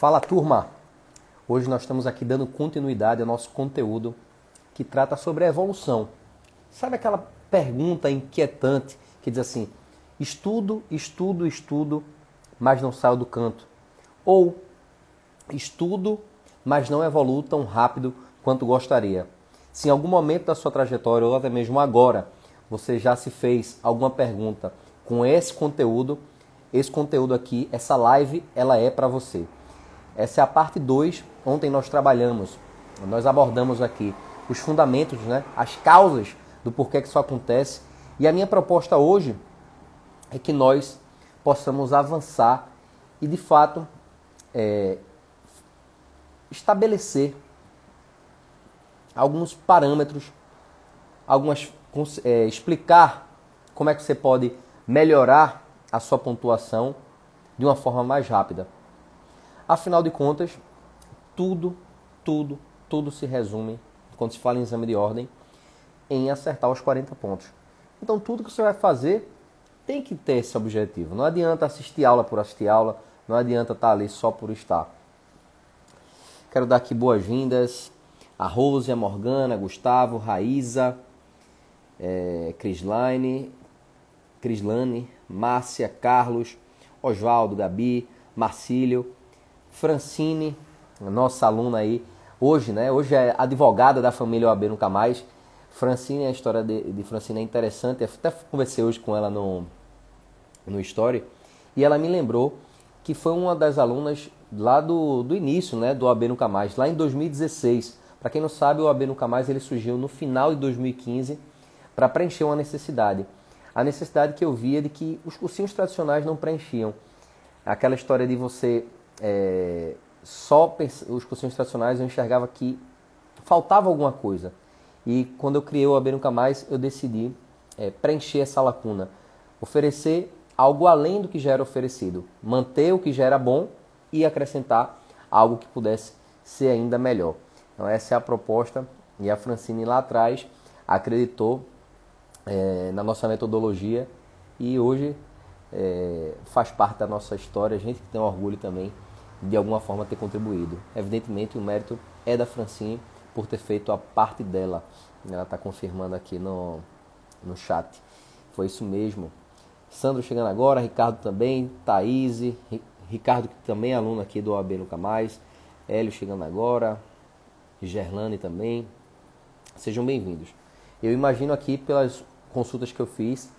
Fala turma! Hoje nós estamos aqui dando continuidade ao nosso conteúdo que trata sobre a evolução. Sabe aquela pergunta inquietante que diz assim: estudo, estudo, estudo, mas não saio do canto? Ou estudo, mas não evoluo tão rápido quanto gostaria? Se em algum momento da sua trajetória, ou até mesmo agora, você já se fez alguma pergunta com esse conteúdo, esse conteúdo aqui, essa live, ela é para você. Essa é a parte 2. Ontem nós trabalhamos, nós abordamos aqui os fundamentos, né, as causas do porquê que isso acontece. E a minha proposta hoje é que nós possamos avançar e, de fato, é, estabelecer alguns parâmetros, algumas é, explicar como é que você pode melhorar a sua pontuação de uma forma mais rápida. Afinal de contas, tudo, tudo, tudo se resume, quando se fala em exame de ordem, em acertar os 40 pontos. Então, tudo que você vai fazer tem que ter esse objetivo. Não adianta assistir aula por assistir aula, não adianta estar ali só por estar. Quero dar aqui boas-vindas a Rose, a Morgana, Gustavo, Raíza, é, Crislaine, Crislane, Márcia, Carlos, Oswaldo, Gabi, Marcílio, Francine, nossa aluna aí, hoje, né? Hoje é advogada da família OAB Nunca Mais. Francine, a história de, de Francine é interessante. Até conversei hoje com ela no, no Story. E ela me lembrou que foi uma das alunas lá do, do início, né? Do OAB Nunca Mais, lá em 2016. Para quem não sabe, o AB Nunca Mais ele surgiu no final de 2015 para preencher uma necessidade. A necessidade que eu via de que os cursinhos tradicionais não preenchiam. Aquela história de você é, só os cursinhos tradicionais eu enxergava que faltava alguma coisa. E quando eu criei o AB Nunca Mais, eu decidi é, preencher essa lacuna. Oferecer algo além do que já era oferecido. Manter o que já era bom e acrescentar algo que pudesse ser ainda melhor. Então essa é a proposta e a Francine lá atrás acreditou é, na nossa metodologia e hoje é, faz parte da nossa história. A gente tem orgulho também de alguma forma ter contribuído. Evidentemente o mérito é da Francine por ter feito a parte dela. Ela está confirmando aqui no, no chat. Foi isso mesmo. Sandro chegando agora, Ricardo também, Thaís, Ricardo que também é aluno aqui do OAB Nunca Mais, Hélio chegando agora, Gerlane também. Sejam bem-vindos. Eu imagino aqui, pelas consultas que eu fiz,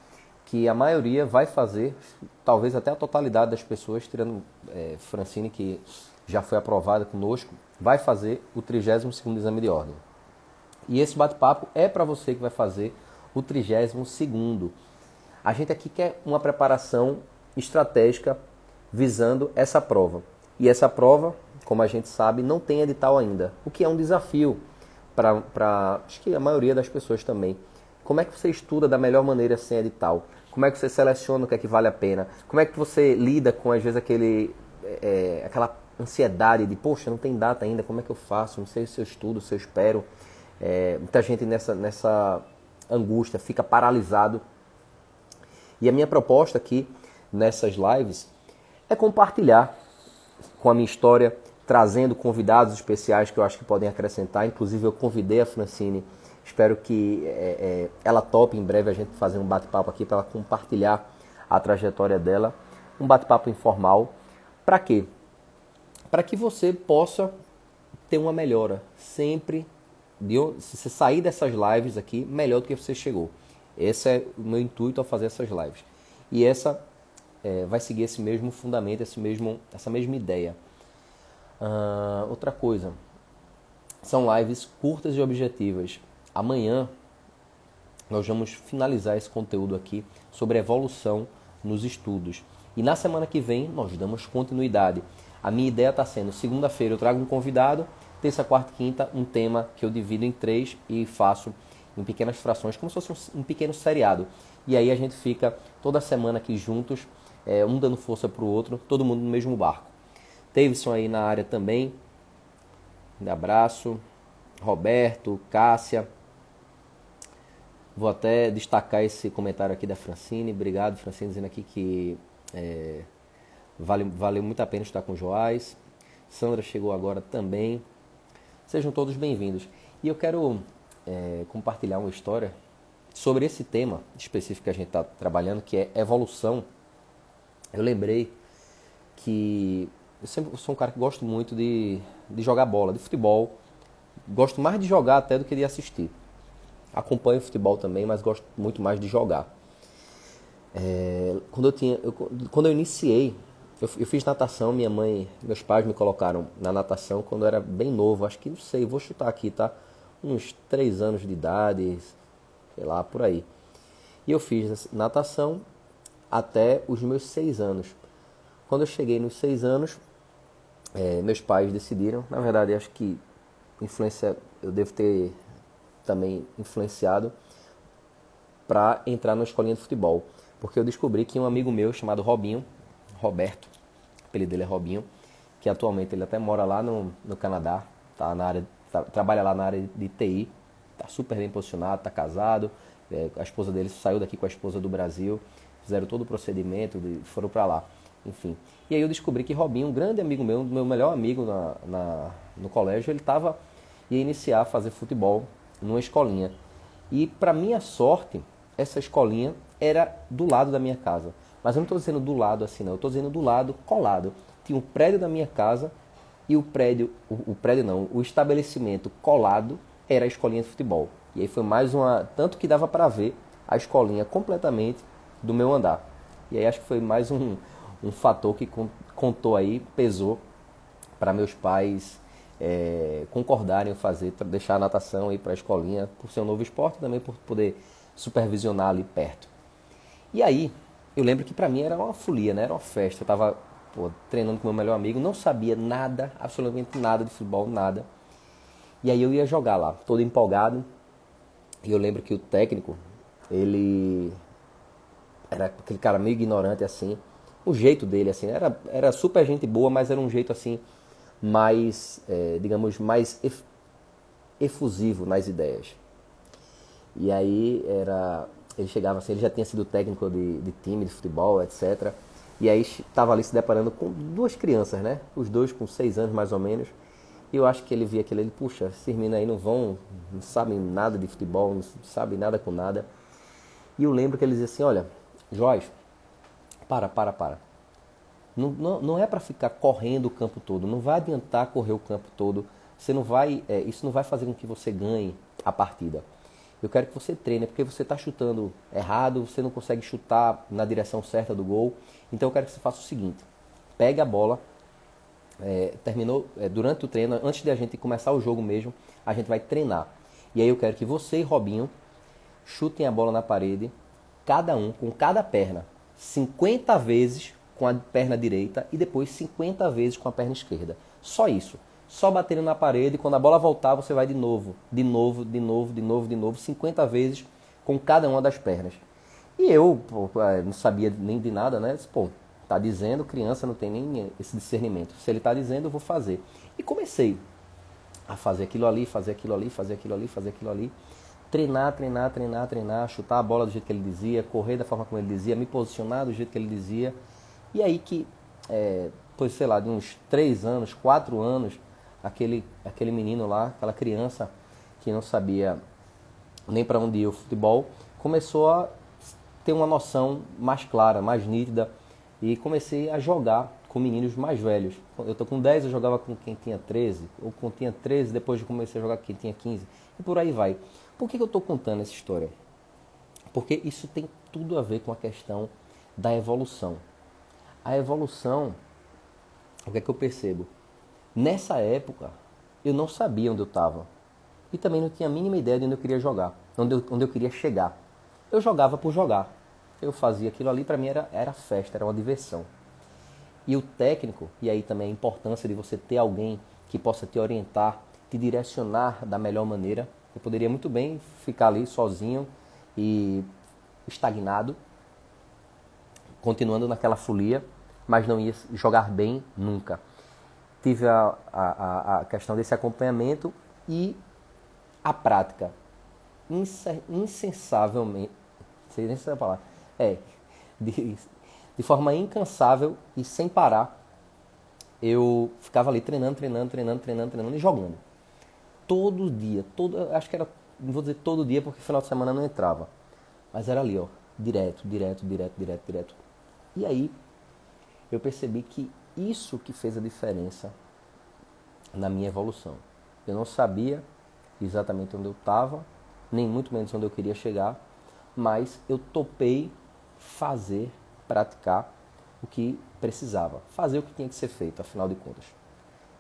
que a maioria vai fazer, talvez até a totalidade das pessoas, tirando é, Francine, que já foi aprovada conosco, vai fazer o 32º exame de ordem. E esse bate-papo é para você que vai fazer o 32º. A gente aqui quer uma preparação estratégica visando essa prova. E essa prova como a gente sabe, não tem edital ainda, o que é um desafio para acho que a maioria das pessoas também. Como é que você estuda da melhor maneira sem edital? Como é que você seleciona o que é que vale a pena? Como é que você lida com, às vezes, aquele, é, aquela ansiedade de, poxa, não tem data ainda, como é que eu faço? Não sei se eu estudo, se eu espero. É, muita gente nessa, nessa angústia fica paralisado. E a minha proposta aqui, nessas lives, é compartilhar com a minha história, trazendo convidados especiais que eu acho que podem acrescentar. Inclusive, eu convidei a Francine. Espero que é, é, ela tope em breve a gente fazer um bate-papo aqui para ela compartilhar a trajetória dela. Um bate-papo informal. Para quê? Para que você possa ter uma melhora. Sempre, de, se você sair dessas lives aqui, melhor do que você chegou. Esse é o meu intuito ao fazer essas lives. E essa é, vai seguir esse mesmo fundamento, esse mesmo, essa mesma ideia. Uh, outra coisa, são lives curtas e objetivas. Amanhã nós vamos finalizar esse conteúdo aqui sobre evolução nos estudos. E na semana que vem nós damos continuidade. A minha ideia está sendo: segunda-feira eu trago um convidado, terça, quarta e quinta, um tema que eu divido em três e faço em pequenas frações, como se fosse um pequeno seriado. E aí a gente fica toda semana aqui juntos, é, um dando força para o outro, todo mundo no mesmo barco. Davidson aí na área também. Um abraço. Roberto, Cássia. Vou até destacar esse comentário aqui da Francine. Obrigado, Francine, dizendo aqui que é, vale, valeu muito a pena estar com o Joás. Sandra chegou agora também. Sejam todos bem-vindos. E eu quero é, compartilhar uma história sobre esse tema específico que a gente está trabalhando, que é evolução. Eu lembrei que eu sempre sou um cara que gosto muito de, de jogar bola, de futebol. Gosto mais de jogar até do que de assistir. Acompanho futebol também, mas gosto muito mais de jogar. É, quando eu tinha, eu, quando eu iniciei, eu, eu, fiz natação. Minha mãe, meus pais me colocaram na natação quando eu era bem novo. Acho que não sei, vou chutar aqui, tá? Uns três anos de idade, sei lá, por aí. E eu fiz natação até os meus seis anos. Quando eu cheguei nos seis anos, é, meus pais decidiram, na verdade, acho que influência, eu devo ter também influenciado para entrar na escolinha de futebol, porque eu descobri que um amigo meu chamado Robinho, Roberto, o apelido dele é Robinho, que atualmente ele até mora lá no, no Canadá, tá na área, tá, trabalha lá na área de TI, tá super bem posicionado, tá casado, é, a esposa dele saiu daqui com a esposa do Brasil, fizeram todo o procedimento, foram para lá enfim. E aí eu descobri que Robinho, um grande amigo meu, meu melhor amigo na, na no colégio, ele estava ia iniciar a fazer futebol numa escolinha. E para minha sorte, essa escolinha era do lado da minha casa. Mas eu não estou dizendo do lado assim, não. Eu estou dizendo do lado colado. Tinha um prédio da minha casa e o prédio, o, o prédio não, o estabelecimento colado era a escolinha de futebol. E aí foi mais uma, tanto que dava para ver a escolinha completamente do meu andar. E aí acho que foi mais um, um fator que contou aí, pesou para meus pais é, concordarem em fazer, deixar a natação aí para a escolinha por ser um novo esporte também por poder supervisionar ali perto. E aí, eu lembro que para mim era uma folia, né? Era uma festa. Eu estava treinando com meu melhor amigo, não sabia nada, absolutamente nada de futebol, nada. E aí eu ia jogar lá, todo empolgado. E eu lembro que o técnico, ele era aquele cara meio ignorante assim o jeito dele, assim, era, era super gente boa, mas era um jeito assim mais, é, digamos, mais ef efusivo nas ideias. E aí era, ele chegava assim, ele já tinha sido técnico de, de time de futebol, etc. E aí estava ali se deparando com duas crianças, né? Os dois com seis anos mais ou menos. E eu acho que ele via aquele, ele, puxa, esses meninos aí não vão, não sabem nada de futebol, não sabem nada com nada. E eu lembro que ele dizia assim, olha, Joyce, para, para, para. Não, não, não é para ficar correndo o campo todo. Não vai adiantar correr o campo todo. Você não vai, é, isso não vai fazer com que você ganhe a partida. Eu quero que você treine, porque você está chutando errado, você não consegue chutar na direção certa do gol. Então eu quero que você faça o seguinte: pegue a bola, é, terminou é, durante o treino, antes de a gente começar o jogo mesmo, a gente vai treinar. E aí eu quero que você e Robinho chutem a bola na parede, cada um com cada perna. 50 vezes com a perna direita e depois 50 vezes com a perna esquerda. Só isso. Só batendo na parede quando a bola voltar você vai de novo, de novo, de novo, de novo, de novo, 50 vezes com cada uma das pernas. E eu pô, é, não sabia nem de nada, né? Pô, tá dizendo, criança não tem nem esse discernimento. Se ele tá dizendo, eu vou fazer. E comecei a fazer aquilo ali, fazer aquilo ali, fazer aquilo ali, fazer aquilo ali treinar, treinar, treinar, treinar, chutar a bola do jeito que ele dizia, correr da forma como ele dizia, me posicionar do jeito que ele dizia. E aí que, é, pois sei lá, de uns três anos, quatro anos, aquele, aquele menino lá, aquela criança que não sabia nem para onde ia o futebol, começou a ter uma noção mais clara, mais nítida e comecei a jogar com meninos mais velhos. Eu tô com 10, eu jogava com quem tinha 13, ou com quem tinha 13, depois eu comecei a jogar com quem tinha 15, e por aí vai. Por que eu estou contando essa história? Porque isso tem tudo a ver com a questão da evolução. A evolução, o que é que eu percebo? Nessa época, eu não sabia onde eu estava. E também não tinha a mínima ideia de onde eu queria jogar, onde eu, onde eu queria chegar. Eu jogava por jogar. Eu fazia aquilo ali, para mim era, era festa, era uma diversão. E o técnico, e aí também a importância de você ter alguém que possa te orientar, te direcionar da melhor maneira, eu poderia muito bem ficar ali sozinho e estagnado, continuando naquela folia, mas não ia jogar bem nunca. Tive a, a, a questão desse acompanhamento e a prática. Insensavelmente, sei nem se é a palavra, é, de, de forma incansável e sem parar, eu ficava ali treinando, treinando, treinando, treinando, treinando e jogando. Todo dia, todo, acho que era, não vou dizer todo dia porque final de semana não entrava. Mas era ali, ó, direto, direto, direto, direto, direto. E aí eu percebi que isso que fez a diferença na minha evolução. Eu não sabia exatamente onde eu estava, nem muito menos onde eu queria chegar, mas eu topei fazer, praticar o que precisava, fazer o que tinha que ser feito, afinal de contas.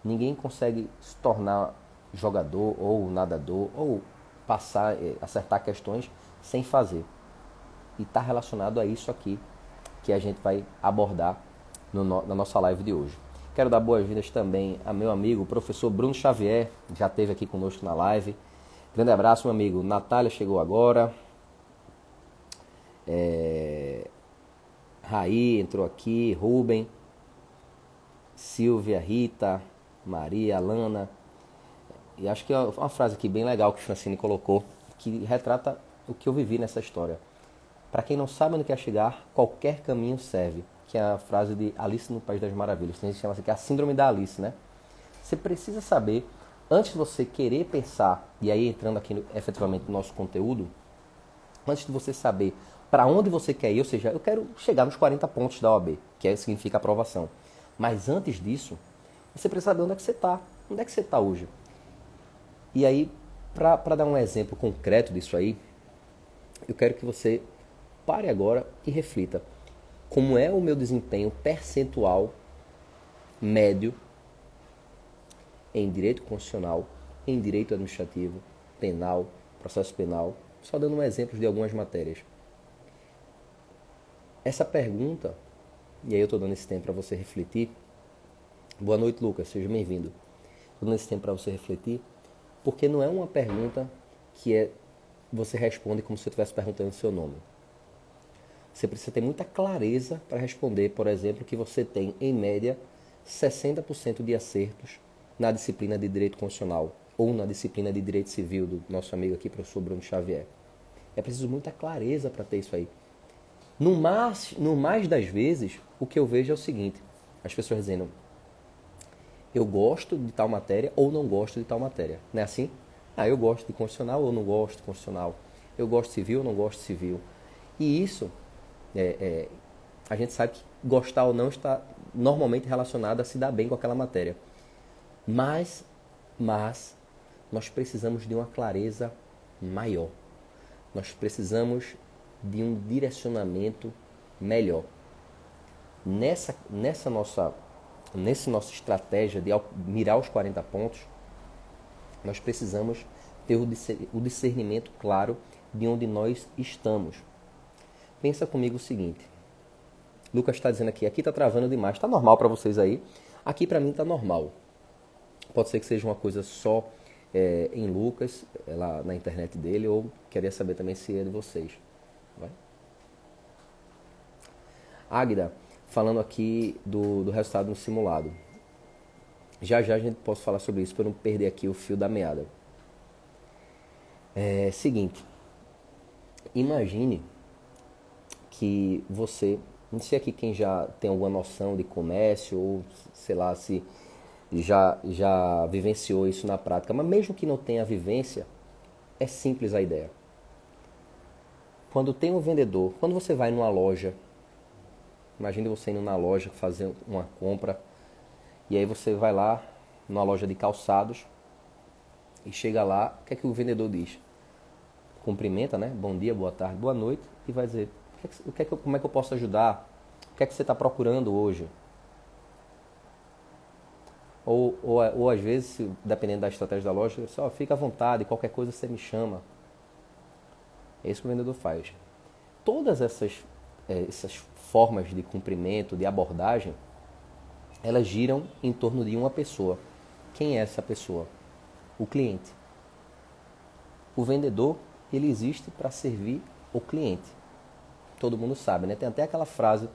Ninguém consegue se tornar jogador ou nadador ou passar, eh, acertar questões sem fazer. E está relacionado a isso aqui que a gente vai abordar no, na nossa live de hoje. Quero dar boas-vindas também a meu amigo, o professor Bruno Xavier, já esteve aqui conosco na live. Grande abraço, meu amigo. Natália chegou agora. É... Raí entrou aqui, Rubem, Silvia, Rita, Maria, Lana. E acho que é uma frase aqui bem legal que o Francine colocou, que retrata o que eu vivi nessa história. Para quem não sabe onde quer chegar, qualquer caminho serve que é a frase de Alice no País das Maravilhas. A gente chama assim, que é a síndrome da Alice, né? Você precisa saber, antes de você querer pensar, e aí entrando aqui no, efetivamente no nosso conteúdo, antes de você saber para onde você quer ir, ou seja, eu quero chegar nos 40 pontos da OAB, que é, significa aprovação. Mas antes disso, você precisa saber onde é que você está. Onde é que você está hoje? E aí, para dar um exemplo concreto disso aí, eu quero que você pare agora e reflita como é o meu desempenho percentual médio em direito constitucional, em direito administrativo, penal, processo penal, só dando um exemplo de algumas matérias. Essa pergunta, e aí eu estou dando esse tempo para você refletir. Boa noite, Lucas, seja bem-vindo. Estou dando esse tempo para você refletir, porque não é uma pergunta que é você responde como se eu estivesse perguntando o seu nome. Você precisa ter muita clareza para responder, por exemplo, que você tem, em média, 60% de acertos na disciplina de Direito Constitucional ou na disciplina de Direito Civil do nosso amigo aqui, professor Bruno Xavier. É preciso muita clareza para ter isso aí. No mais, no mais das vezes, o que eu vejo é o seguinte: as pessoas dizendo, eu gosto de tal matéria ou não gosto de tal matéria. Não é assim? Ah, eu gosto de constitucional ou não gosto de constitucional. Eu gosto de civil ou não gosto de civil. E isso é, é, a gente sabe que gostar ou não está normalmente relacionado a se dar bem com aquela matéria. Mas, mas, nós precisamos de uma clareza maior. Nós precisamos de um direcionamento melhor. Nessa, nessa nossa nessa nossa estratégia de mirar os 40 pontos, nós precisamos ter o discernimento claro de onde nós estamos. Pensa comigo o seguinte. Lucas está dizendo aqui, aqui está travando demais. Está normal para vocês aí. Aqui para mim está normal. Pode ser que seja uma coisa só é, em Lucas, é lá na internet dele, ou queria saber também se é de vocês. Vai? Águida, falando aqui do, do resultado no simulado. Já já a gente pode falar sobre isso para não perder aqui o fio da meada. É seguinte, imagine que você, não sei aqui quem já tem alguma noção de comércio ou sei lá se já já vivenciou isso na prática, mas mesmo que não tenha vivência, é simples a ideia. Quando tem um vendedor, quando você vai numa loja, imagine você indo na loja fazer uma compra e aí você vai lá numa loja de calçados e chega lá, o que é que o vendedor diz? Cumprimenta, né? Bom dia, boa tarde, boa noite e vai dizer o que é que eu, como é que eu posso ajudar? O que é que você está procurando hoje? Ou, ou, ou às vezes, dependendo da estratégia da loja, só fica à vontade, qualquer coisa você me chama. É isso que o vendedor faz. Todas essas, é, essas formas de cumprimento, de abordagem, elas giram em torno de uma pessoa. Quem é essa pessoa? O cliente. O vendedor, ele existe para servir o cliente todo mundo sabe, né? Tem até aquela frase: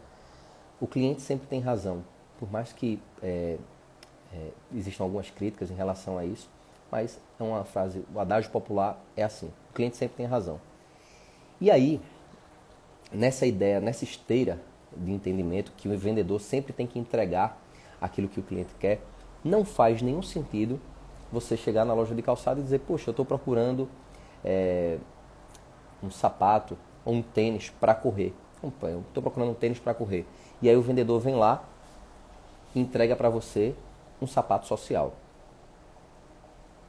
o cliente sempre tem razão. Por mais que é, é, existam algumas críticas em relação a isso, mas é uma frase, o adágio popular é assim: o cliente sempre tem razão. E aí, nessa ideia, nessa esteira de entendimento que o vendedor sempre tem que entregar aquilo que o cliente quer, não faz nenhum sentido você chegar na loja de calçado e dizer, poxa, eu estou procurando é, um sapato ou um tênis para correr. Eu estou procurando um tênis para correr. E aí o vendedor vem lá e entrega para você um sapato social.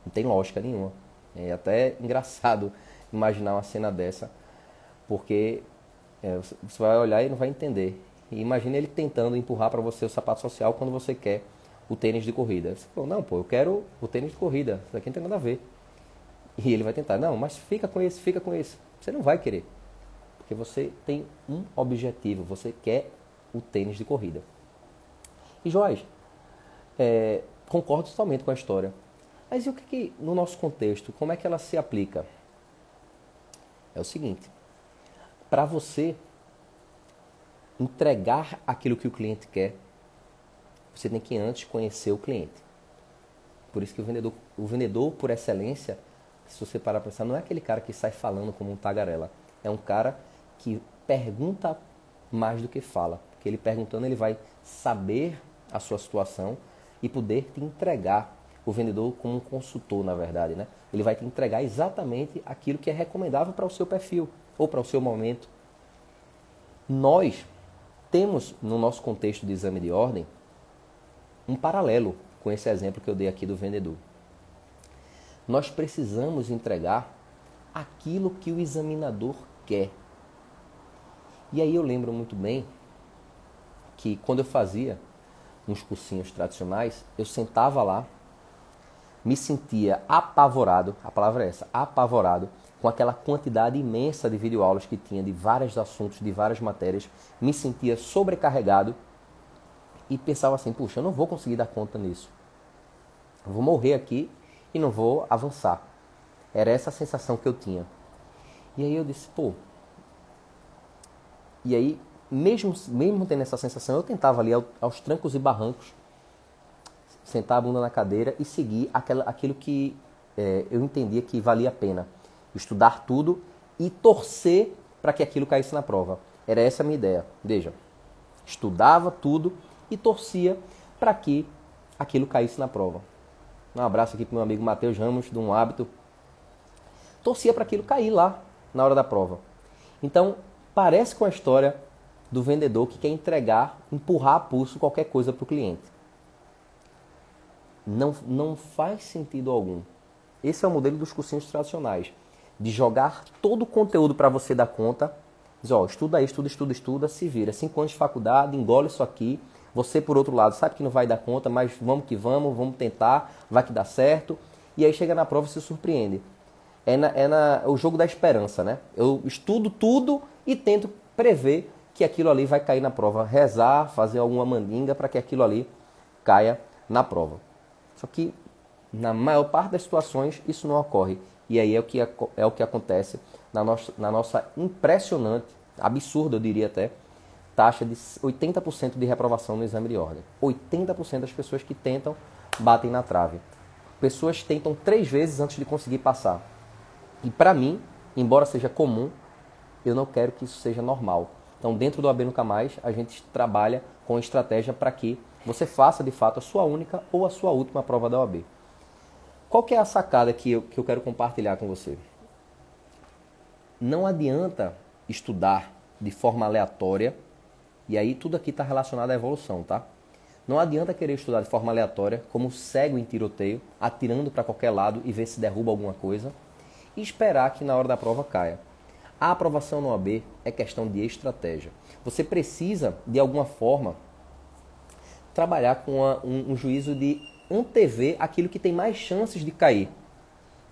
Não tem lógica nenhuma. É até engraçado imaginar uma cena dessa, porque é, você vai olhar e não vai entender. E imagine ele tentando empurrar para você o sapato social quando você quer o tênis de corrida. Você falou, não, pô, eu quero o tênis de corrida. Isso aqui não tem nada a ver. E ele vai tentar, não, mas fica com esse, fica com esse. Você não vai querer. Porque você tem um objetivo, você quer o tênis de corrida. E Joás, é, concordo totalmente com a história. Mas e o que, que, no nosso contexto, como é que ela se aplica? É o seguinte: para você entregar aquilo que o cliente quer, você tem que antes conhecer o cliente. Por isso que o vendedor, o vendedor por excelência, se você parar para pensar, não é aquele cara que sai falando como um tagarela. É um cara que pergunta mais do que fala. Porque ele perguntando, ele vai saber a sua situação e poder te entregar o vendedor como um consultor, na verdade, né? Ele vai te entregar exatamente aquilo que é recomendável para o seu perfil ou para o seu momento. Nós temos no nosso contexto de exame de ordem um paralelo com esse exemplo que eu dei aqui do vendedor. Nós precisamos entregar aquilo que o examinador quer. E aí eu lembro muito bem que quando eu fazia uns cursinhos tradicionais, eu sentava lá, me sentia apavorado, a palavra é essa, apavorado, com aquela quantidade imensa de videoaulas que tinha de vários assuntos, de várias matérias, me sentia sobrecarregado e pensava assim, puxa, eu não vou conseguir dar conta nisso. Eu vou morrer aqui e não vou avançar. Era essa a sensação que eu tinha. E aí eu disse, pô. E aí, mesmo, mesmo tendo essa sensação, eu tentava ali aos trancos e barrancos sentar a bunda na cadeira e seguir aquela, aquilo que é, eu entendia que valia a pena. Estudar tudo e torcer para que aquilo caísse na prova. Era essa a minha ideia. Veja, estudava tudo e torcia para que aquilo caísse na prova. Um abraço aqui para meu amigo Matheus Ramos, de um hábito. Torcia para aquilo cair lá na hora da prova. Então, parece com a história do vendedor que quer entregar, empurrar a pulso qualquer coisa para o cliente não, não faz sentido algum. Esse é o modelo dos cursinhos tradicionais. De jogar todo o conteúdo para você dar conta. Diz, ó, estuda aí, estuda, estuda, estuda, se vira. Cinco anos de faculdade, engole isso aqui. Você, por outro lado, sabe que não vai dar conta, mas vamos que vamos, vamos tentar, vai que dá certo. E aí chega na prova e se surpreende. É, na, é na, o jogo da esperança, né? Eu estudo tudo e tento prever que aquilo ali vai cair na prova. Rezar, fazer alguma mandinga para que aquilo ali caia na prova. Só que na maior parte das situações isso não ocorre. E aí é o que, é o que acontece na nossa, na nossa impressionante, absurda eu diria até, taxa de 80% de reprovação no exame de ordem. 80% das pessoas que tentam batem na trave. Pessoas tentam três vezes antes de conseguir passar. E para mim, embora seja comum, eu não quero que isso seja normal. Então, dentro do AB Nunca Mais, a gente trabalha com estratégia para que você faça de fato a sua única ou a sua última prova da OAB. Qual que é a sacada que eu, que eu quero compartilhar com você? Não adianta estudar de forma aleatória, e aí tudo aqui está relacionado à evolução, tá? Não adianta querer estudar de forma aleatória, como cego em tiroteio, atirando para qualquer lado e ver se derruba alguma coisa, e esperar que na hora da prova caia. A aprovação no OAB é questão de estratégia. Você precisa, de alguma forma, trabalhar com uma, um, um, juízo de antever aquilo que tem mais chances de cair.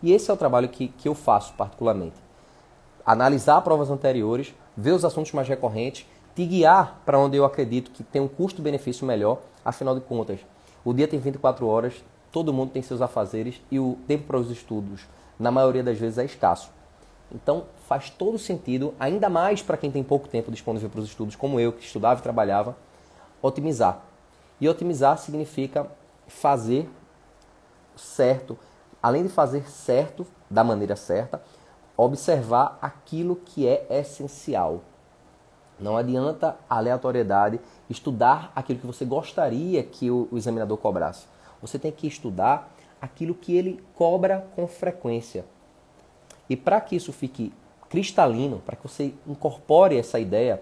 E esse é o trabalho que, que eu faço particularmente. Analisar provas anteriores, ver os assuntos mais recorrentes, te guiar para onde eu acredito que tem um custo-benefício melhor, afinal de contas. O dia tem 24 horas, todo mundo tem seus afazeres e o tempo para os estudos, na maioria das vezes, é escasso. Então faz todo sentido, ainda mais para quem tem pouco tempo disponível para os estudos, como eu, que estudava e trabalhava, otimizar. E otimizar significa fazer certo, além de fazer certo da maneira certa, observar aquilo que é essencial. Não adianta aleatoriedade estudar aquilo que você gostaria que o examinador cobrasse. Você tem que estudar aquilo que ele cobra com frequência. E para que isso fique cristalino, para que você incorpore essa ideia,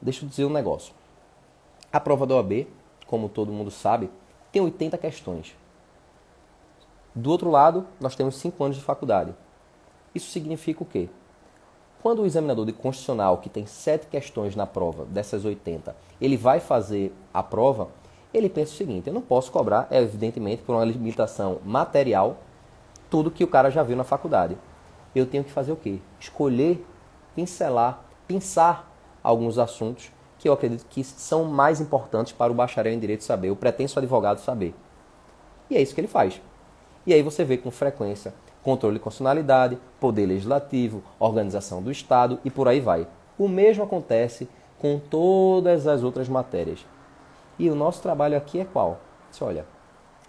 deixa eu dizer um negócio. A prova da OAB, como todo mundo sabe, tem 80 questões. Do outro lado, nós temos 5 anos de faculdade. Isso significa o quê? Quando o examinador de constitucional, que tem 7 questões na prova, dessas 80, ele vai fazer a prova, ele pensa o seguinte: eu não posso cobrar, evidentemente, por uma limitação material, tudo que o cara já viu na faculdade. Eu tenho que fazer o quê? Escolher, pincelar, pensar alguns assuntos que eu acredito que são mais importantes para o bacharel em direito saber, o pretenso advogado saber. E é isso que ele faz. E aí você vê com frequência controle de constitucionalidade, poder legislativo, organização do Estado e por aí vai. O mesmo acontece com todas as outras matérias. E o nosso trabalho aqui é qual? Olha,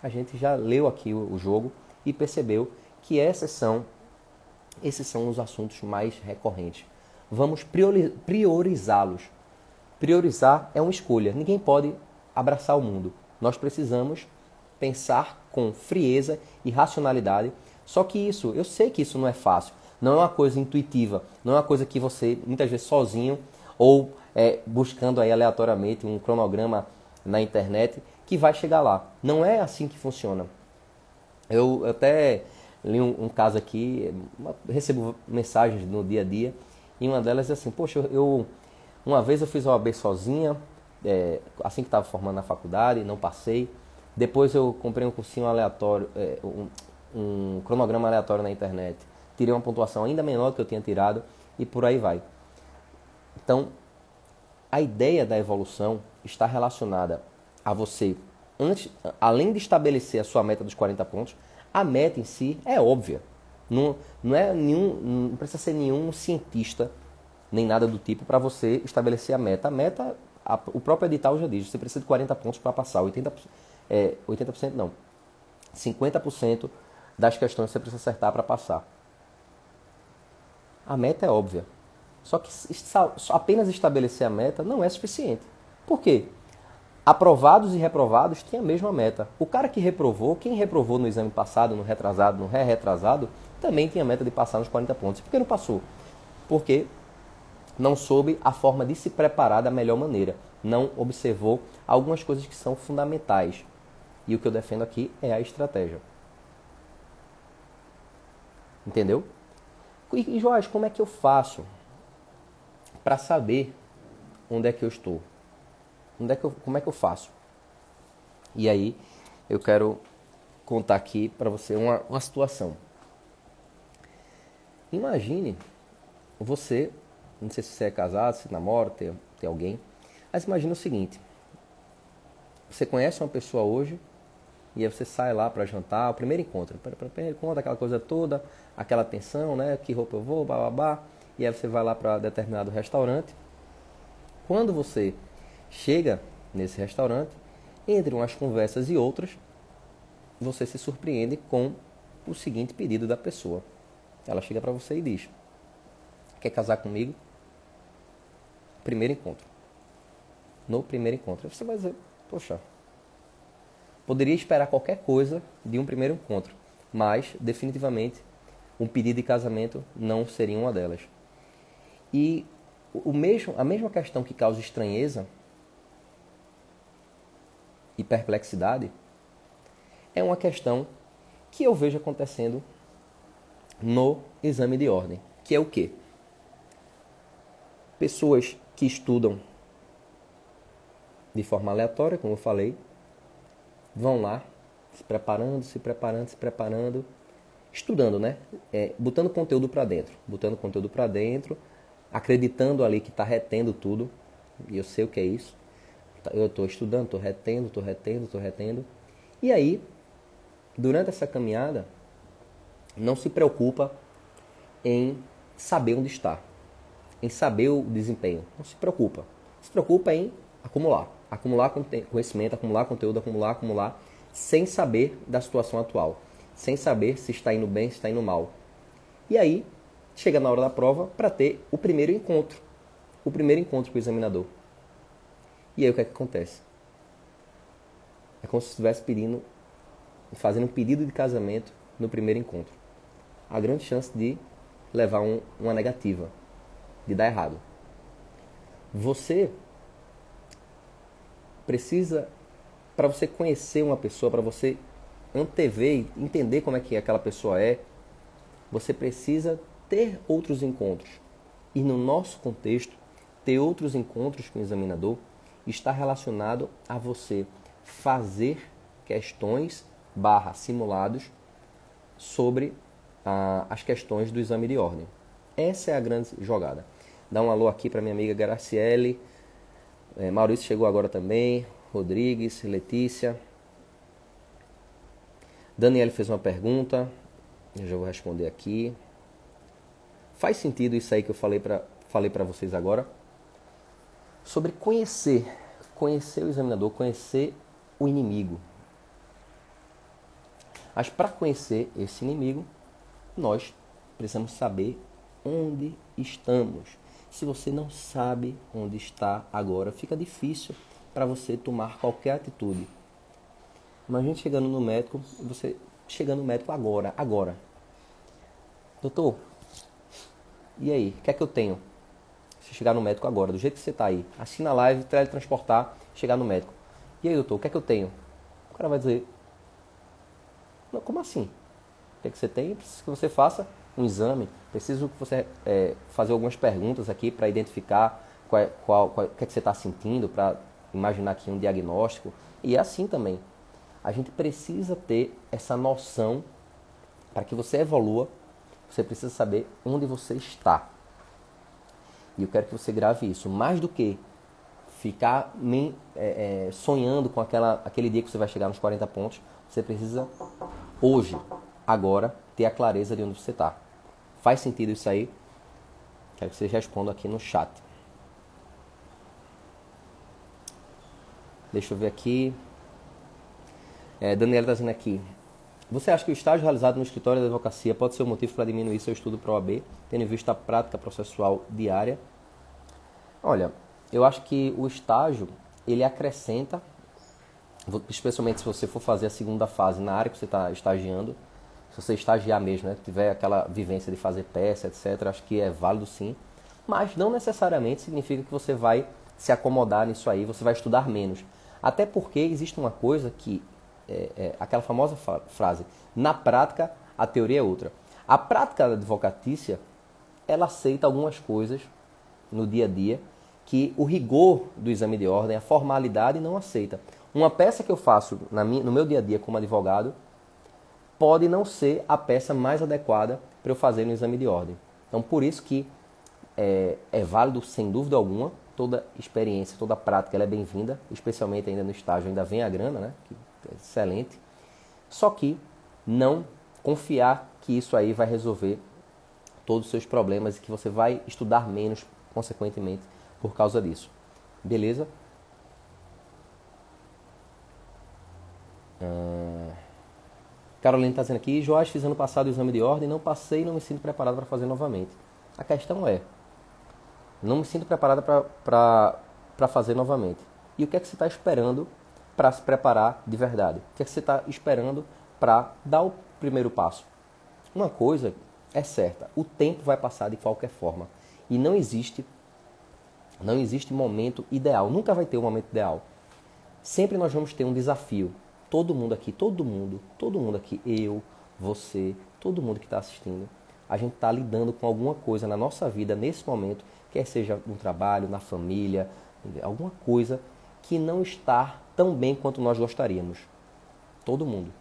a gente já leu aqui o jogo e percebeu que essas são, esses são os assuntos mais recorrentes. Vamos priorizá-los. Priorizar é uma escolha. Ninguém pode abraçar o mundo. Nós precisamos pensar com frieza e racionalidade. Só que isso, eu sei que isso não é fácil. Não é uma coisa intuitiva. Não é uma coisa que você, muitas vezes, sozinho ou é, buscando aí aleatoriamente um cronograma na internet que vai chegar lá. Não é assim que funciona. Eu até li um, um caso aqui, recebo mensagens no dia a dia, e uma delas é assim, poxa, eu uma vez eu fiz a OAB sozinha, é, assim que estava formando na faculdade, não passei. Depois eu comprei um cursinho aleatório, é, um, um cronograma aleatório na internet. Tirei uma pontuação ainda menor do que eu tinha tirado e por aí vai. Então, a ideia da evolução está relacionada a você, antes, além de estabelecer a sua meta dos 40 pontos, a meta em si é óbvia. Não, não, é nenhum, não precisa ser nenhum cientista nem nada do tipo para você estabelecer a meta. A meta, a, o próprio edital já diz, você precisa de 40 pontos para passar. 80%, é, 80% não. 50% das questões você precisa acertar para passar. A meta é óbvia. Só que apenas estabelecer a meta não é suficiente. Por quê? Aprovados e reprovados têm a mesma meta. O cara que reprovou, quem reprovou no exame passado, no retrasado, no ré-retrasado, também tinha a meta de passar nos 40 pontos. Por que não passou? Porque não soube a forma de se preparar da melhor maneira. Não observou algumas coisas que são fundamentais. E o que eu defendo aqui é a estratégia. Entendeu? E, Jorge, como é que eu faço para saber onde é que eu estou? Onde é que eu, como é que eu faço? E aí eu quero contar aqui para você uma, uma situação. Imagine você, não sei se você é casado, se namora, tem, tem alguém, mas imagine o seguinte: você conhece uma pessoa hoje e aí você sai lá para jantar, o primeiro encontro, primeiro encontro, aquela coisa toda, aquela tensão, né? Que roupa eu vou, babá, e aí você vai lá para determinado restaurante. Quando você chega nesse restaurante, entre umas conversas e outras, você se surpreende com o seguinte pedido da pessoa. Ela chega para você e diz: Quer casar comigo? Primeiro encontro. No primeiro encontro. Você vai dizer: Poxa, poderia esperar qualquer coisa de um primeiro encontro, mas definitivamente um pedido de casamento não seria uma delas. E o mesmo, a mesma questão que causa estranheza e perplexidade é uma questão que eu vejo acontecendo no exame de ordem, que é o quê? Pessoas que estudam de forma aleatória, como eu falei, vão lá se preparando, se preparando, se preparando, estudando, né? É, botando conteúdo para dentro, botando conteúdo para dentro, acreditando ali que está retendo tudo. E eu sei o que é isso. Tá, eu estou estudando, estou retendo, estou retendo, estou retendo. E aí, durante essa caminhada, não se preocupa em saber onde está, em saber o desempenho. Não se preocupa. Se preocupa em acumular acumular conhecimento, acumular conteúdo, acumular, acumular, sem saber da situação atual, sem saber se está indo bem, se está indo mal. E aí, chega na hora da prova para ter o primeiro encontro. o primeiro encontro com o examinador. E aí o que é que acontece? É como se estivesse pedindo, fazendo um pedido de casamento no primeiro encontro. A grande chance de levar um, uma negativa, de dar errado. Você precisa, para você conhecer uma pessoa, para você antever e entender como é que aquela pessoa é, você precisa ter outros encontros. E no nosso contexto, ter outros encontros com o examinador está relacionado a você fazer questões barra simulados sobre ah, as questões do exame de ordem. Essa é a grande jogada. Dá um alô aqui para minha amiga Graciele. É, Maurício chegou agora também. Rodrigues, Letícia. Daniele fez uma pergunta. Eu já vou responder aqui. Faz sentido isso aí que eu falei para falei vocês agora? Sobre conhecer. Conhecer o examinador, conhecer o inimigo. Mas para conhecer esse inimigo, nós precisamos saber onde estamos. Se você não sabe onde está agora, fica difícil para você tomar qualquer atitude. Imagine chegando no médico, você chegando no médico agora, agora. Doutor, e aí, o que é que eu tenho? Se chegar no médico agora, do jeito que você está aí, assina a live, teletransportar, chegar no médico. E aí, doutor, o que é que eu tenho? O cara vai dizer, não, como assim? O que é que você tem? Preciso que você faça um exame, preciso que você é, fazer algumas perguntas aqui para identificar qual, é, qual, qual, o que, é que você está sentindo, para imaginar aqui um diagnóstico. E é assim também. A gente precisa ter essa noção para que você evolua. Você precisa saber onde você está. E eu quero que você grave isso. Mais do que ficar me, é, é, sonhando com aquela, aquele dia que você vai chegar nos 40 pontos, você precisa, hoje, agora, ter a clareza de onde você está. Faz sentido isso aí? Quero que vocês respondam aqui no chat. Deixa eu ver aqui. É, Daniela está dizendo aqui. Você acha que o estágio realizado no escritório da advocacia pode ser um motivo para diminuir seu estudo para o AB, tendo em vista a prática processual diária? Olha, eu acho que o estágio ele acrescenta, especialmente se você for fazer a segunda fase na área que você está estagiando, se você estagiar mesmo, né, tiver aquela vivência de fazer peça, etc., acho que é válido sim. Mas não necessariamente significa que você vai se acomodar nisso aí, você vai estudar menos. Até porque existe uma coisa que, é, é, aquela famosa frase, na prática a teoria é outra. A prática da advocatícia, ela aceita algumas coisas no dia a dia que o rigor do exame de ordem, a formalidade não aceita. Uma peça que eu faço no meu dia a dia como advogado, pode não ser a peça mais adequada para eu fazer no exame de ordem. Então, por isso que é, é válido, sem dúvida alguma, toda experiência, toda prática ela é bem-vinda, especialmente ainda no estágio, ainda vem a grana, né? Que excelente. Só que não confiar que isso aí vai resolver todos os seus problemas e que você vai estudar menos, consequentemente, por causa disso. Beleza? Ah... Carolina está dizendo aqui, Joás, fiz ano passado o exame de ordem, não passei e não me sinto preparado para fazer novamente. A questão é, não me sinto preparada para fazer novamente. E o que é que você está esperando para se preparar de verdade? O que é que você está esperando para dar o primeiro passo? Uma coisa é certa, o tempo vai passar de qualquer forma. E não existe não existe momento ideal, nunca vai ter um momento ideal. Sempre nós vamos ter um desafio todo mundo aqui, todo mundo, todo mundo aqui, eu, você, todo mundo que está assistindo, a gente está lidando com alguma coisa na nossa vida nesse momento, quer seja no trabalho, na família, alguma coisa que não está tão bem quanto nós gostaríamos. Todo mundo.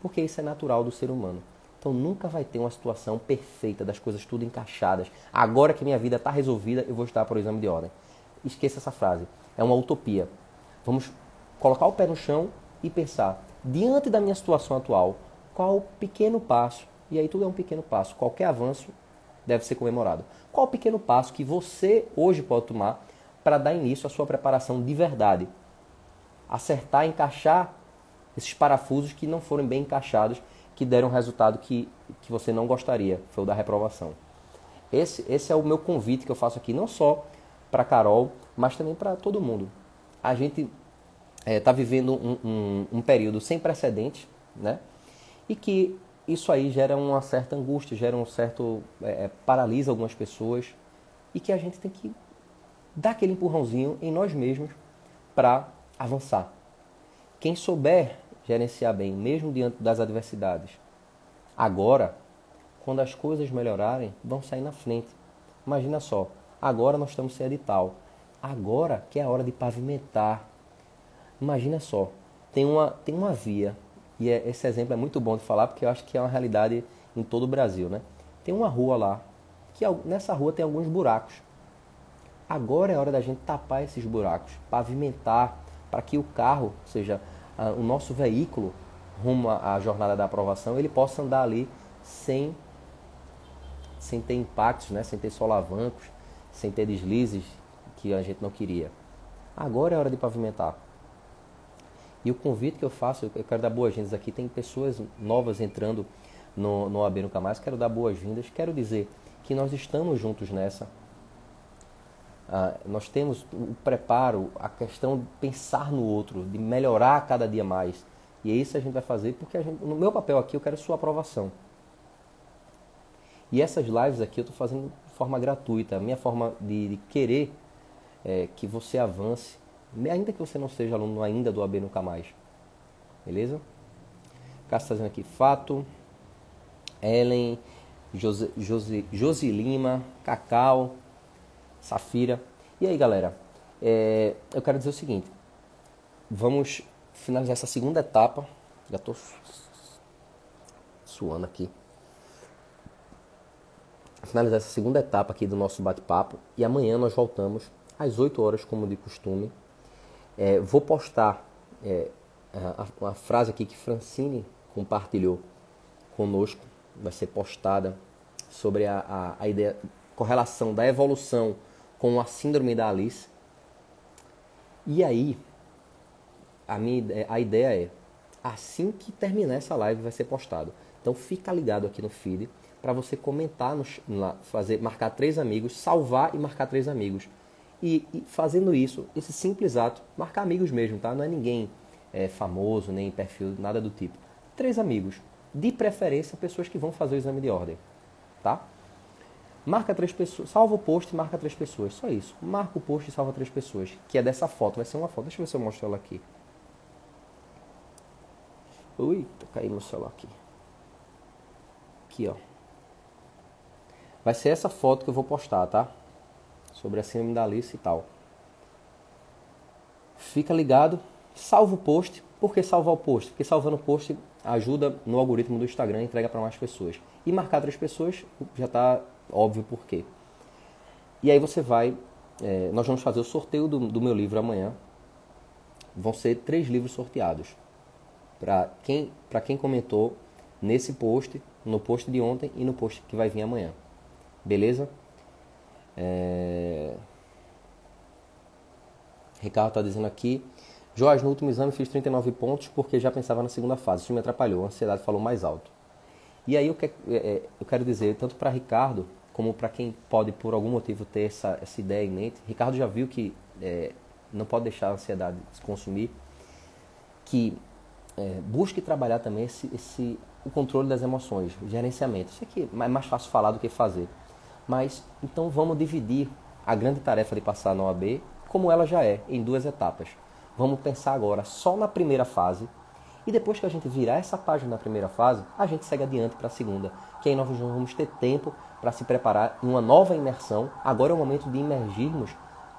Porque isso é natural do ser humano. Então nunca vai ter uma situação perfeita das coisas tudo encaixadas. Agora que minha vida está resolvida, eu vou estar para o exame de ordem. Esqueça essa frase. É uma utopia. Vamos colocar o pé no chão e pensar, diante da minha situação atual, qual o pequeno passo, e aí tudo é um pequeno passo, qualquer avanço deve ser comemorado. Qual o pequeno passo que você hoje pode tomar para dar início à sua preparação de verdade? Acertar, encaixar esses parafusos que não foram bem encaixados, que deram um resultado que, que você não gostaria, foi o da reprovação. Esse, esse é o meu convite que eu faço aqui, não só para Carol, mas também para todo mundo. A gente está é, vivendo um, um, um, período sem precedentes, né? E que isso aí gera uma certa angústia, gera um certo. É, é, paralisa algumas pessoas e que a gente tem que dar aquele empurrãozinho em nós mesmos para avançar. Quem souber gerenciar bem, mesmo diante das adversidades, agora, quando as coisas melhorarem, vão sair na frente. Imagina só, agora nós estamos sem edital. Agora que é a hora de pavimentar. Imagina só, tem uma, tem uma via, e é, esse exemplo é muito bom de falar porque eu acho que é uma realidade em todo o Brasil, né? Tem uma rua lá, que nessa rua tem alguns buracos. Agora é hora da gente tapar esses buracos, pavimentar, para que o carro, ou seja, o nosso veículo rumo à jornada da aprovação, ele possa andar ali sem, sem ter impactos, né? sem ter solavancos, sem ter deslizes que a gente não queria. Agora é hora de pavimentar. E o convite que eu faço, eu quero dar boas-vindas aqui, tem pessoas novas entrando no, no AB Nunca Mais, quero dar boas-vindas, quero dizer que nós estamos juntos nessa, ah, nós temos o preparo, a questão de pensar no outro, de melhorar cada dia mais. E é isso a gente vai fazer, porque gente, no meu papel aqui eu quero sua aprovação. E essas lives aqui eu estou fazendo de forma gratuita. A minha forma de, de querer é, que você avance, ainda que você não seja aluno ainda do AB Nunca Mais. Beleza? Cássio está dizendo aqui, fato. Ellen, Josi Lima, Cacau, Safira. E aí, galera, é, eu quero dizer o seguinte: vamos finalizar essa segunda etapa. Já estou suando aqui. Finalizar essa segunda etapa aqui do nosso bate-papo. E amanhã nós voltamos às 8 horas, como de costume. É, vou postar é, a, a frase aqui que Francine compartilhou conosco. Vai ser postada sobre a, a, a ideia, correlação da evolução com a síndrome da Alice. E aí, a, minha, a ideia é, assim que terminar essa live vai ser postado. Então fica ligado aqui no feed para você comentar, no, lá, fazer, marcar três amigos, salvar e marcar três amigos. E, e, fazendo isso, esse simples ato, marcar amigos mesmo, tá? Não é ninguém é, famoso, nem perfil, nada do tipo. Três amigos. De preferência, pessoas que vão fazer o exame de ordem, tá? Marca três pessoas, salva o post e marca três pessoas. Só isso. Marca o post e salva três pessoas. Que é dessa foto. Vai ser uma foto. Deixa eu ver se eu mostro ela aqui. Ui, tá caindo meu celular aqui. Aqui, ó. Vai ser essa foto que eu vou postar, tá? Sobre a síndrome da Alice e tal. Fica ligado. Salva o post. Por que salvar o post? Porque salvando o post ajuda no algoritmo do Instagram e entrega para mais pessoas. E marcar três pessoas já está óbvio por quê. E aí você vai. É, nós vamos fazer o sorteio do, do, meu livro amanhã. Vão ser três livros sorteados. Para quem, quem comentou nesse post, no post de ontem e no post que vai vir amanhã. Beleza? É... Ricardo está dizendo aqui. Jorge, no último exame fiz 39 pontos porque já pensava na segunda fase. Isso me atrapalhou, a ansiedade falou mais alto. E aí eu, que, é, é, eu quero dizer, tanto para Ricardo, como para quem pode por algum motivo ter essa, essa ideia em mente, Ricardo já viu que é, não pode deixar a ansiedade se consumir, que é, busque trabalhar também esse, esse, o controle das emoções, o gerenciamento. Isso aqui é mais fácil falar do que fazer. Mas então vamos dividir a grande tarefa de passar na OAB, como ela já é, em duas etapas. Vamos pensar agora só na primeira fase, e depois que a gente virar essa página na primeira fase, a gente segue adiante para a segunda, que aí nós vamos ter tempo para se preparar em uma nova imersão. Agora é o momento de imergirmos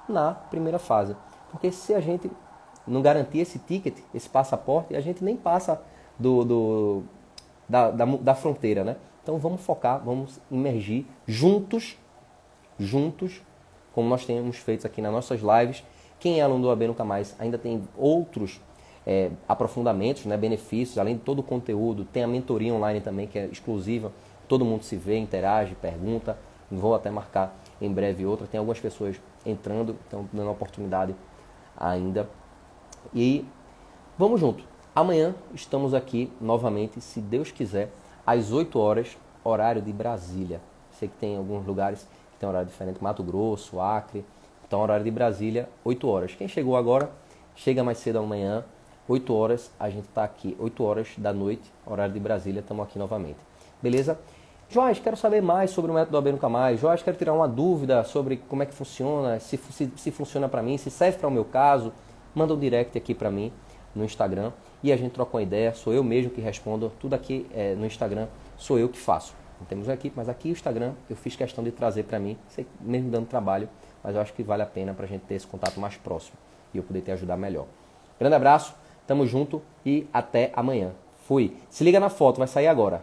na primeira fase. Porque se a gente não garantir esse ticket, esse passaporte, a gente nem passa do, do da, da, da fronteira, né? Então vamos focar, vamos imergir juntos, juntos, como nós temos feito aqui nas nossas lives. Quem é aluno do AB Nunca Mais ainda tem outros é, aprofundamentos, né, benefícios, além de todo o conteúdo, tem a mentoria online também que é exclusiva, todo mundo se vê, interage, pergunta, vou até marcar em breve outra, tem algumas pessoas entrando, estão dando oportunidade ainda. E vamos junto. Amanhã estamos aqui novamente, se Deus quiser, às 8 horas, horário de Brasília. Sei que tem alguns lugares que tem horário diferente, Mato Grosso, Acre, Então, horário de Brasília, 8 horas. Quem chegou agora, chega mais cedo amanhã, 8 horas, a gente está aqui, 8 horas da noite, horário de Brasília, estamos aqui novamente. Beleza? Joás, quero saber mais sobre o método AB Nunca Mais. Joás, quero tirar uma dúvida sobre como é que funciona, se, se, se funciona para mim, se serve para o meu caso. Manda um direct aqui para mim no Instagram e a gente troca uma ideia. Sou eu mesmo que respondo. Tudo aqui é, no Instagram sou eu que faço. Não temos equipe, mas aqui o Instagram eu fiz questão de trazer para mim, mesmo dando trabalho, mas eu acho que vale a pena para a gente ter esse contato mais próximo e eu poder te ajudar melhor. Grande abraço, tamo junto e até amanhã. Fui. Se liga na foto, vai sair agora.